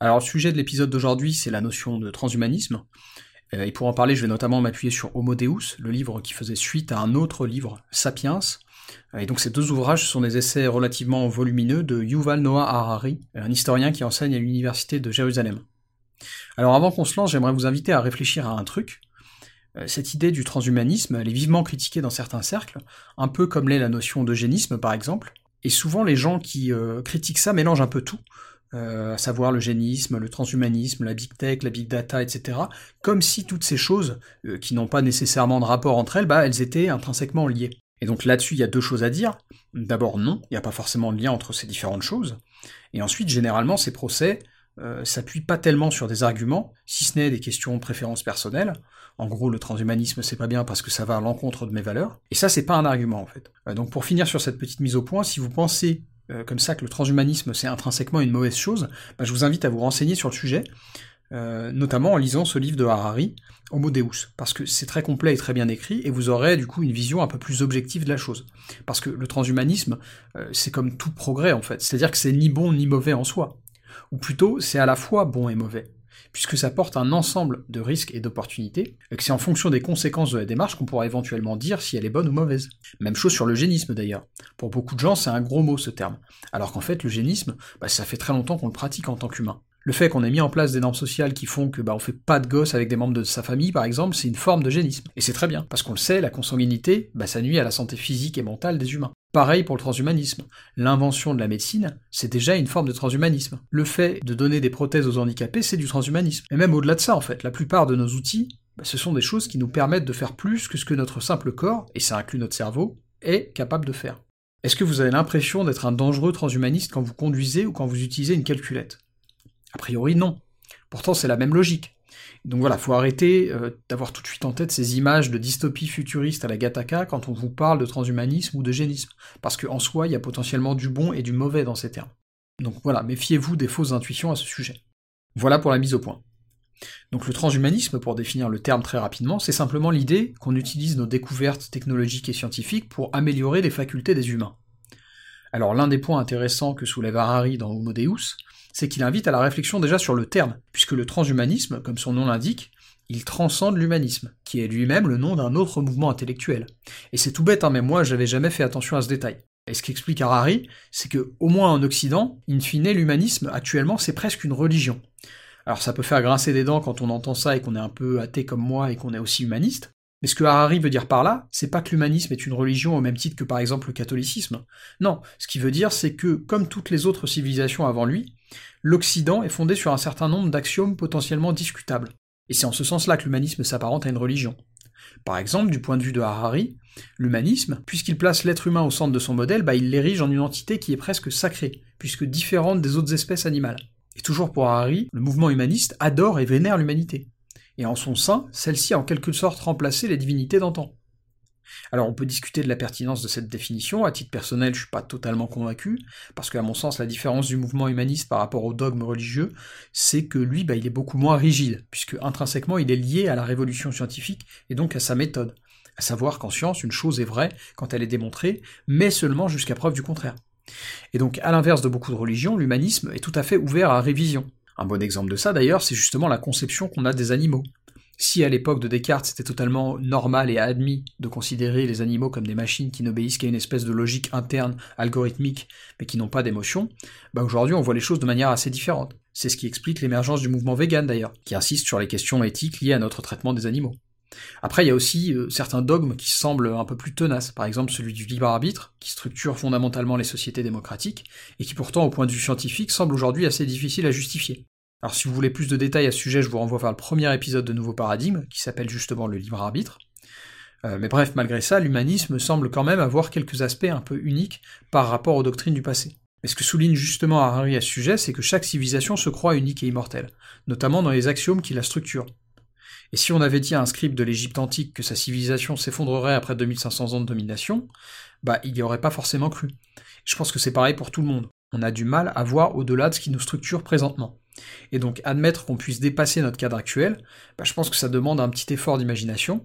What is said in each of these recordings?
Alors le sujet de l'épisode d'aujourd'hui, c'est la notion de transhumanisme, euh, et pour en parler, je vais notamment m'appuyer sur Homo Deus, le livre qui faisait suite à un autre livre, Sapiens, et donc ces deux ouvrages sont des essais relativement volumineux de Yuval Noah Harari, un historien qui enseigne à l'université de Jérusalem. Alors avant qu'on se lance, j'aimerais vous inviter à réfléchir à un truc, euh, cette idée du transhumanisme, elle est vivement critiquée dans certains cercles, un peu comme l'est la notion d'eugénisme par exemple, et souvent les gens qui euh, critiquent ça mélangent un peu tout, euh, à savoir le génisme, le transhumanisme, la big tech, la big data, etc., comme si toutes ces choses, qui n'ont pas nécessairement de rapport entre elles, bah elles étaient intrinsèquement liées. Et donc là-dessus, il y a deux choses à dire. D'abord, non, il n'y a pas forcément de lien entre ces différentes choses. Et ensuite, généralement, ces procès euh, s'appuie pas tellement sur des arguments, si ce n'est des questions de préférence personnelle. En gros, le transhumanisme c'est pas bien parce que ça va à l'encontre de mes valeurs. Et ça, c'est pas un argument en fait. Euh, donc pour finir sur cette petite mise au point, si vous pensez euh, comme ça que le transhumanisme c'est intrinsèquement une mauvaise chose, bah, je vous invite à vous renseigner sur le sujet, notamment en lisant ce livre de Harari, Homo Deus, parce que c'est très complet et très bien écrit, et vous aurez du coup une vision un peu plus objective de la chose. Parce que le transhumanisme, c'est comme tout progrès en fait, c'est-à-dire que c'est ni bon ni mauvais en soi. Ou plutôt c'est à la fois bon et mauvais, puisque ça porte un ensemble de risques et d'opportunités, et que c'est en fonction des conséquences de la démarche qu'on pourra éventuellement dire si elle est bonne ou mauvaise. Même chose sur l'eugénisme d'ailleurs. Pour beaucoup de gens, c'est un gros mot ce terme, alors qu'en fait l'eugénisme, bah, ça fait très longtemps qu'on le pratique en tant qu'humain. Le fait qu'on ait mis en place des normes sociales qui font que bah, on fait pas de gosses avec des membres de sa famille, par exemple, c'est une forme d'eugénisme. Et c'est très bien, parce qu'on le sait, la consanguinité, bah, ça nuit à la santé physique et mentale des humains. Pareil pour le transhumanisme. L'invention de la médecine, c'est déjà une forme de transhumanisme. Le fait de donner des prothèses aux handicapés, c'est du transhumanisme. Et même au-delà de ça, en fait, la plupart de nos outils, bah, ce sont des choses qui nous permettent de faire plus que ce que notre simple corps, et ça inclut notre cerveau, est capable de faire. Est-ce que vous avez l'impression d'être un dangereux transhumaniste quand vous conduisez ou quand vous utilisez une calculette? A priori non. Pourtant c'est la même logique. Donc voilà, faut arrêter euh, d'avoir tout de suite en tête ces images de dystopie futuriste à la Gattaca quand on vous parle de transhumanisme ou de génisme, parce qu'en soi, il y a potentiellement du bon et du mauvais dans ces termes. Donc voilà, méfiez-vous des fausses intuitions à ce sujet. Voilà pour la mise au point. Donc le transhumanisme, pour définir le terme très rapidement, c'est simplement l'idée qu'on utilise nos découvertes technologiques et scientifiques pour améliorer les facultés des humains. Alors l'un des points intéressants que soulève Harari dans Homo Deus, c'est qu'il invite à la réflexion déjà sur le terme, puisque le transhumanisme, comme son nom l'indique, il transcende l'humanisme, qui est lui-même le nom d'un autre mouvement intellectuel. Et c'est tout bête, hein, mais moi j'avais jamais fait attention à ce détail. Et ce qu'explique Harari, c'est que, au moins en Occident, in fine, l'humanisme, actuellement, c'est presque une religion. Alors ça peut faire grincer des dents quand on entend ça et qu'on est un peu athée comme moi et qu'on est aussi humaniste, mais ce que Harari veut dire par là, c'est pas que l'humanisme est une religion au même titre que par exemple le catholicisme. Non, ce qu'il veut dire, c'est que, comme toutes les autres civilisations avant lui, l'Occident est fondé sur un certain nombre d'axiomes potentiellement discutables. Et c'est en ce sens-là que l'humanisme s'apparente à une religion. Par exemple, du point de vue de Harari, l'humanisme, puisqu'il place l'être humain au centre de son modèle, bah, il l'érige en une entité qui est presque sacrée, puisque différente des autres espèces animales. Et toujours pour Harari, le mouvement humaniste adore et vénère l'humanité et en son sein, celle-ci a en quelque sorte remplacé les divinités d'antan. Alors on peut discuter de la pertinence de cette définition, à titre personnel je suis pas totalement convaincu, parce qu'à mon sens la différence du mouvement humaniste par rapport au dogme religieux, c'est que lui bah, il est beaucoup moins rigide, puisque intrinsèquement il est lié à la révolution scientifique et donc à sa méthode, à savoir qu'en science une chose est vraie quand elle est démontrée, mais seulement jusqu'à preuve du contraire. Et donc à l'inverse de beaucoup de religions, l'humanisme est tout à fait ouvert à révision, un bon exemple de ça d'ailleurs, c'est justement la conception qu'on a des animaux. Si à l'époque de Descartes c'était totalement normal et admis de considérer les animaux comme des machines qui n'obéissent qu'à une espèce de logique interne, algorithmique, mais qui n'ont pas d'émotion, bah aujourd'hui on voit les choses de manière assez différente. C'est ce qui explique l'émergence du mouvement vegan d'ailleurs, qui insiste sur les questions éthiques liées à notre traitement des animaux. Après, il y a aussi euh, certains dogmes qui semblent un peu plus tenaces, par exemple celui du libre arbitre, qui structure fondamentalement les sociétés démocratiques, et qui pourtant, au point de vue scientifique, semble aujourd'hui assez difficile à justifier. Alors si vous voulez plus de détails à ce sujet, je vous renvoie vers le premier épisode de Nouveau Paradigme, qui s'appelle justement le libre arbitre. Euh, mais bref, malgré ça, l'humanisme semble quand même avoir quelques aspects un peu uniques par rapport aux doctrines du passé. Mais ce que souligne justement Harari à ce sujet, c'est que chaque civilisation se croit unique et immortelle, notamment dans les axiomes qui la structurent. Et si on avait dit à un scribe de l'Égypte antique que sa civilisation s'effondrerait après 2500 ans de domination, bah il n'y aurait pas forcément cru. Je pense que c'est pareil pour tout le monde. On a du mal à voir au-delà de ce qui nous structure présentement. Et donc admettre qu'on puisse dépasser notre cadre actuel, bah, je pense que ça demande un petit effort d'imagination.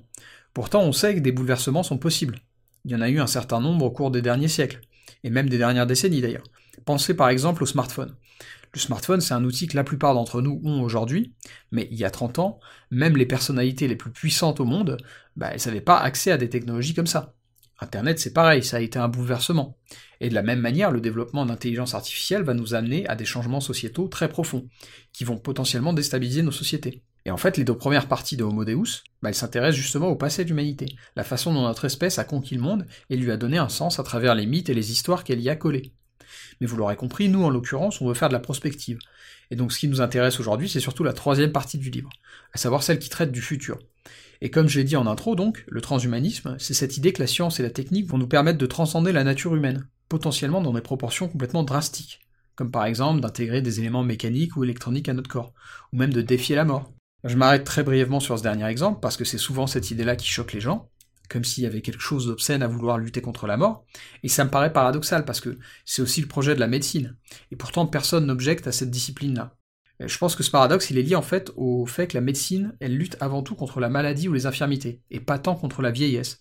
Pourtant, on sait que des bouleversements sont possibles. Il y en a eu un certain nombre au cours des derniers siècles, et même des dernières décennies d'ailleurs. Pensez par exemple au smartphone. Le smartphone, c'est un outil que la plupart d'entre nous ont aujourd'hui, mais il y a 30 ans, même les personnalités les plus puissantes au monde, bah, elles n'avaient pas accès à des technologies comme ça. Internet, c'est pareil, ça a été un bouleversement. Et de la même manière, le développement d'intelligence artificielle va nous amener à des changements sociétaux très profonds, qui vont potentiellement déstabiliser nos sociétés. Et en fait, les deux premières parties de Homo Deus, bah, elles s'intéressent justement au passé de l'humanité, la façon dont notre espèce a conquis le monde et lui a donné un sens à travers les mythes et les histoires qu'elle y a collées. Mais vous l'aurez compris, nous en l'occurrence, on veut faire de la prospective. Et donc ce qui nous intéresse aujourd'hui, c'est surtout la troisième partie du livre, à savoir celle qui traite du futur. Et comme je l'ai dit en intro donc, le transhumanisme, c'est cette idée que la science et la technique vont nous permettre de transcender la nature humaine, potentiellement dans des proportions complètement drastiques, comme par exemple d'intégrer des éléments mécaniques ou électroniques à notre corps, ou même de défier la mort. Je m'arrête très brièvement sur ce dernier exemple, parce que c'est souvent cette idée-là qui choque les gens, comme s'il y avait quelque chose d'obscène à vouloir lutter contre la mort, et ça me paraît paradoxal, parce que c'est aussi le projet de la médecine, et pourtant personne n'objecte à cette discipline-là. Je pense que ce paradoxe, il est lié en fait au fait que la médecine, elle lutte avant tout contre la maladie ou les infirmités, et pas tant contre la vieillesse.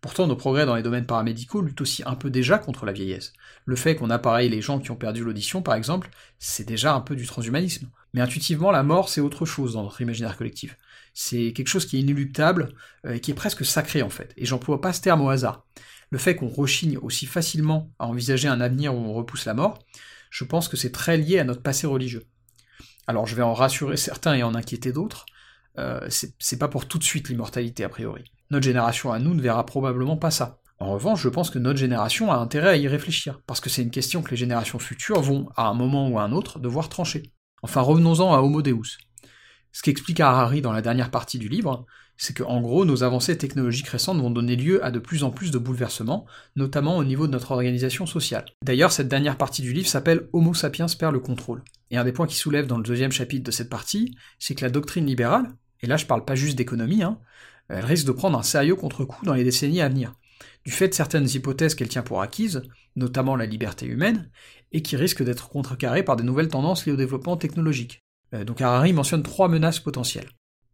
Pourtant, nos progrès dans les domaines paramédicaux luttent aussi un peu déjà contre la vieillesse. Le fait qu'on appareille les gens qui ont perdu l'audition, par exemple, c'est déjà un peu du transhumanisme. Mais intuitivement, la mort, c'est autre chose dans notre imaginaire collectif. C'est quelque chose qui est inéluctable, euh, et qui est presque sacré en fait. Et j'emploie pas ce terme au hasard. Le fait qu'on rechigne aussi facilement à envisager un avenir où on repousse la mort, je pense que c'est très lié à notre passé religieux. Alors je vais en rassurer certains et en inquiéter d'autres, euh, c'est pas pour tout de suite l'immortalité a priori. Notre génération à nous ne verra probablement pas ça. En revanche, je pense que notre génération a intérêt à y réfléchir, parce que c'est une question que les générations futures vont, à un moment ou à un autre, devoir trancher. Enfin, revenons-en à Homo Deus. Ce qu'explique Harari dans la dernière partie du livre, c'est que en gros, nos avancées technologiques récentes vont donner lieu à de plus en plus de bouleversements, notamment au niveau de notre organisation sociale. D'ailleurs, cette dernière partie du livre s'appelle Homo sapiens perd le contrôle. Et un des points qui soulève dans le deuxième chapitre de cette partie, c'est que la doctrine libérale, et là je parle pas juste d'économie, hein, elle risque de prendre un sérieux contre-coup dans les décennies à venir, du fait de certaines hypothèses qu'elle tient pour acquises, notamment la liberté humaine, et qui risquent d'être contrecarrées par des nouvelles tendances liées au développement technologique. Euh, donc Harari mentionne trois menaces potentielles.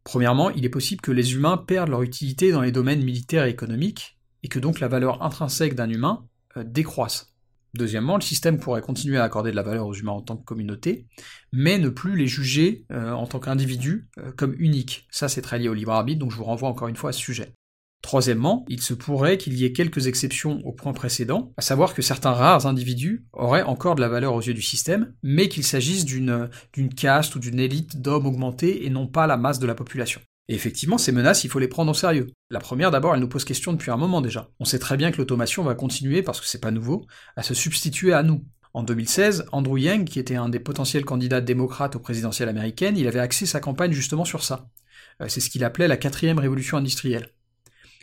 Premièrement, il est possible que les humains perdent leur utilité dans les domaines militaires et économiques, et que donc la valeur intrinsèque d'un humain euh, décroisse. Deuxièmement, le système pourrait continuer à accorder de la valeur aux humains en tant que communauté, mais ne plus les juger euh, en tant qu'individus comme uniques. Ça, c'est très lié au libre arbitre, donc je vous renvoie encore une fois à ce sujet. Troisièmement, il se pourrait qu'il y ait quelques exceptions au point précédent, à savoir que certains rares individus auraient encore de la valeur aux yeux du système, mais qu'il s'agisse d'une caste ou d'une élite d'hommes augmentés et non pas la masse de la population. Et effectivement, ces menaces, il faut les prendre au sérieux. La première, d'abord, elle nous pose question depuis un moment déjà. On sait très bien que l'automation va continuer, parce que c'est pas nouveau, à se substituer à nous. En 2016, Andrew Yang, qui était un des potentiels candidats démocrates au présidentiel américaine, il avait axé sa campagne justement sur ça. Euh, c'est ce qu'il appelait la quatrième révolution industrielle.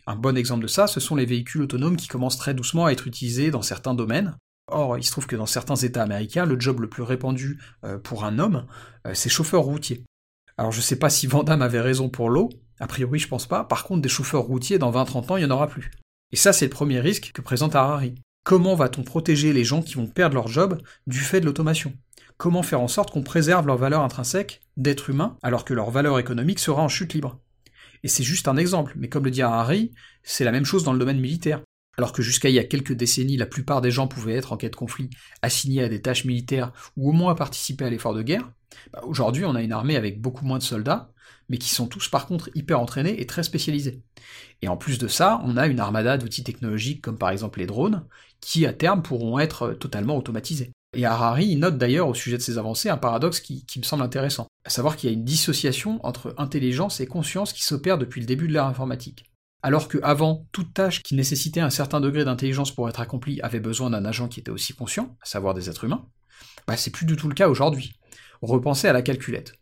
Un bon exemple de ça, ce sont les véhicules autonomes qui commencent très doucement à être utilisés dans certains domaines. Or, il se trouve que dans certains États américains, le job le plus répandu euh, pour un homme, euh, c'est chauffeur routier. Alors je sais pas si Vandamme avait raison pour l'eau, a priori je pense pas, par contre des chauffeurs routiers dans 20-30 ans, il n'y en aura plus. Et ça c'est le premier risque que présente Harari. Comment va-t-on protéger les gens qui vont perdre leur job du fait de l'automation? Comment faire en sorte qu'on préserve leur valeur intrinsèque d'être humain alors que leur valeur économique sera en chute libre? Et c'est juste un exemple, mais comme le dit Harari, c'est la même chose dans le domaine militaire. Alors que jusqu'à il y a quelques décennies, la plupart des gens pouvaient être en cas de conflit assignés à des tâches militaires ou au moins participer à l'effort de guerre, bah, aujourd'hui on a une armée avec beaucoup moins de soldats, mais qui sont tous par contre hyper entraînés et très spécialisés. Et en plus de ça, on a une armada d'outils technologiques comme par exemple les drones, qui à terme pourront être totalement automatisés. Et Harari note d'ailleurs au sujet de ces avancées un paradoxe qui, me semble intéressant, à savoir qu'il y a une dissociation entre intelligence et conscience qui s'opère depuis le début de l'ère informatique. Alors que avant, toute tâche qui nécessitait un certain degré d'intelligence pour être accomplie avait besoin d'un agent qui était aussi conscient, à savoir des êtres humains, bah c'est plus du tout le cas aujourd'hui. Repensez à la calculette.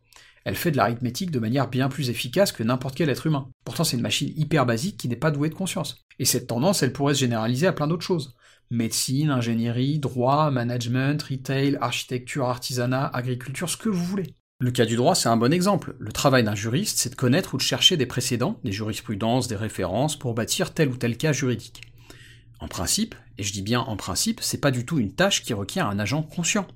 Elle fait de l'arithmétique de manière bien plus efficace que n'importe quel être humain. Pourtant c'est une machine hyper basique qui n'est pas douée de conscience. Et cette tendance, elle pourrait se généraliser à plein d'autres choses. Médecine, ingénierie, droit, management, retail, architecture, artisanat, agriculture, ce que vous voulez. Le cas du droit, c'est un bon exemple. Le travail d'un juriste, c'est de connaître ou de chercher des précédents, des jurisprudences, des références pour bâtir tel ou tel cas juridique. En principe, et je dis bien en principe, c'est pas du tout une tâche qui requiert un agent conscient.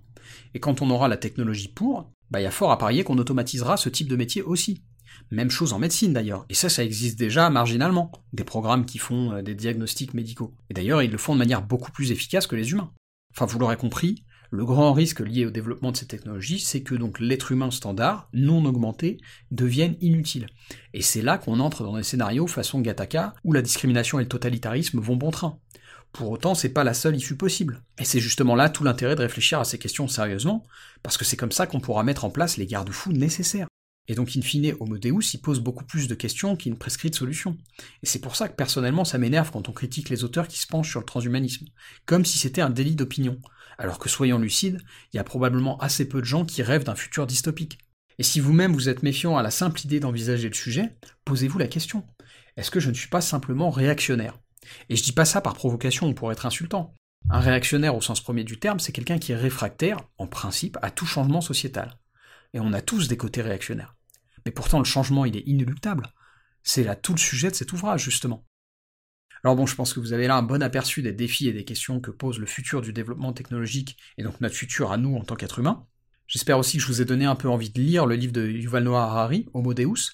Et quand on aura la technologie pour, bah y a fort à parier qu'on automatisera ce type de métier aussi. Même chose en médecine d'ailleurs, et ça ça existe déjà marginalement, des programmes qui font euh, des diagnostics médicaux. Et d'ailleurs ils le font de manière beaucoup plus efficace que les humains. Enfin vous l'aurez compris, le grand risque lié au développement de ces technologies, c'est que donc l'être humain standard, non augmenté, devienne inutile. Et c'est là qu'on entre dans des scénarios façon Gattaca, où la discrimination et le totalitarisme vont bon train. Pour autant, c'est pas la seule issue possible. Et c'est justement là tout l'intérêt de réfléchir à ces questions sérieusement, parce que c'est comme ça qu'on pourra mettre en place les garde-fous nécessaires. Et donc, in fine, Homo Deus, il pose beaucoup plus de questions qu'il ne prescrit de solutions. Et c'est pour ça que personnellement, ça m'énerve quand on critique les auteurs qui se penchent sur le transhumanisme, comme si c'était un délit d'opinion. Alors que soyons lucides, il y a probablement assez peu de gens qui rêvent d'un futur dystopique. Et si vous-même vous êtes méfiant à la simple idée d'envisager le sujet, posez-vous la question. Est-ce que je ne suis pas simplement réactionnaire? Et je dis pas ça par provocation ou pour être insultant. Un réactionnaire au sens premier du terme, c'est quelqu'un qui est réfractaire, en principe, à tout changement sociétal et on a tous des côtés réactionnaires. Mais pourtant le changement il est inéluctable. C'est là tout le sujet de cet ouvrage, justement. Alors bon, je pense que vous avez là un bon aperçu des défis et des questions que pose le futur du développement technologique, et donc notre futur à nous en tant qu'être humain. J'espère aussi que je vous ai donné un peu envie de lire le livre de Yuval Noah Harari, Homo Deus,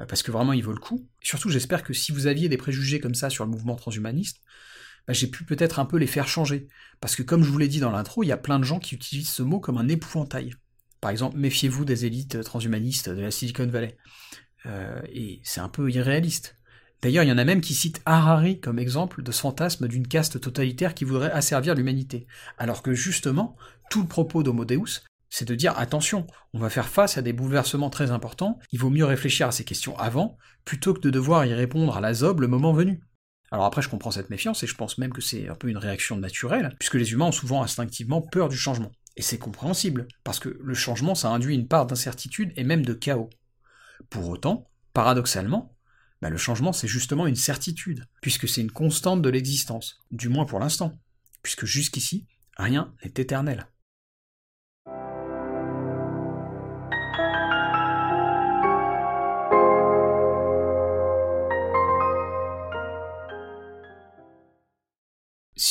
euh, parce que vraiment il vaut le coup. Et surtout, j'espère que si vous aviez des préjugés comme ça sur le mouvement transhumaniste, bah, j'ai pu peut-être un peu les faire changer. Parce que comme je vous l'ai dit dans l'intro, il y a plein de gens qui utilisent ce mot comme un épouvantail. Par exemple, méfiez-vous des élites transhumanistes de la Silicon Valley. Euh, et c'est un peu irréaliste. D'ailleurs, il y en a même qui citent Harari comme exemple de ce fantasme d'une caste totalitaire qui voudrait asservir l'humanité. Alors que justement, tout le propos d'Homo Deus, c'est de dire attention, on va faire face à des bouleversements très importants, il vaut mieux réfléchir à ces questions avant, plutôt que de devoir y répondre à la zob le moment venu. Alors après, je comprends cette méfiance et je pense même que c'est un peu une réaction naturelle, puisque les humains ont souvent instinctivement peur du changement. Et c'est compréhensible, parce que le changement, ça induit une part d'incertitude et même de chaos. Pour autant, paradoxalement, bah, le changement, c'est justement une certitude, puisque c'est une constante de l'existence, du moins pour l'instant, puisque jusqu'ici, rien n'est éternel.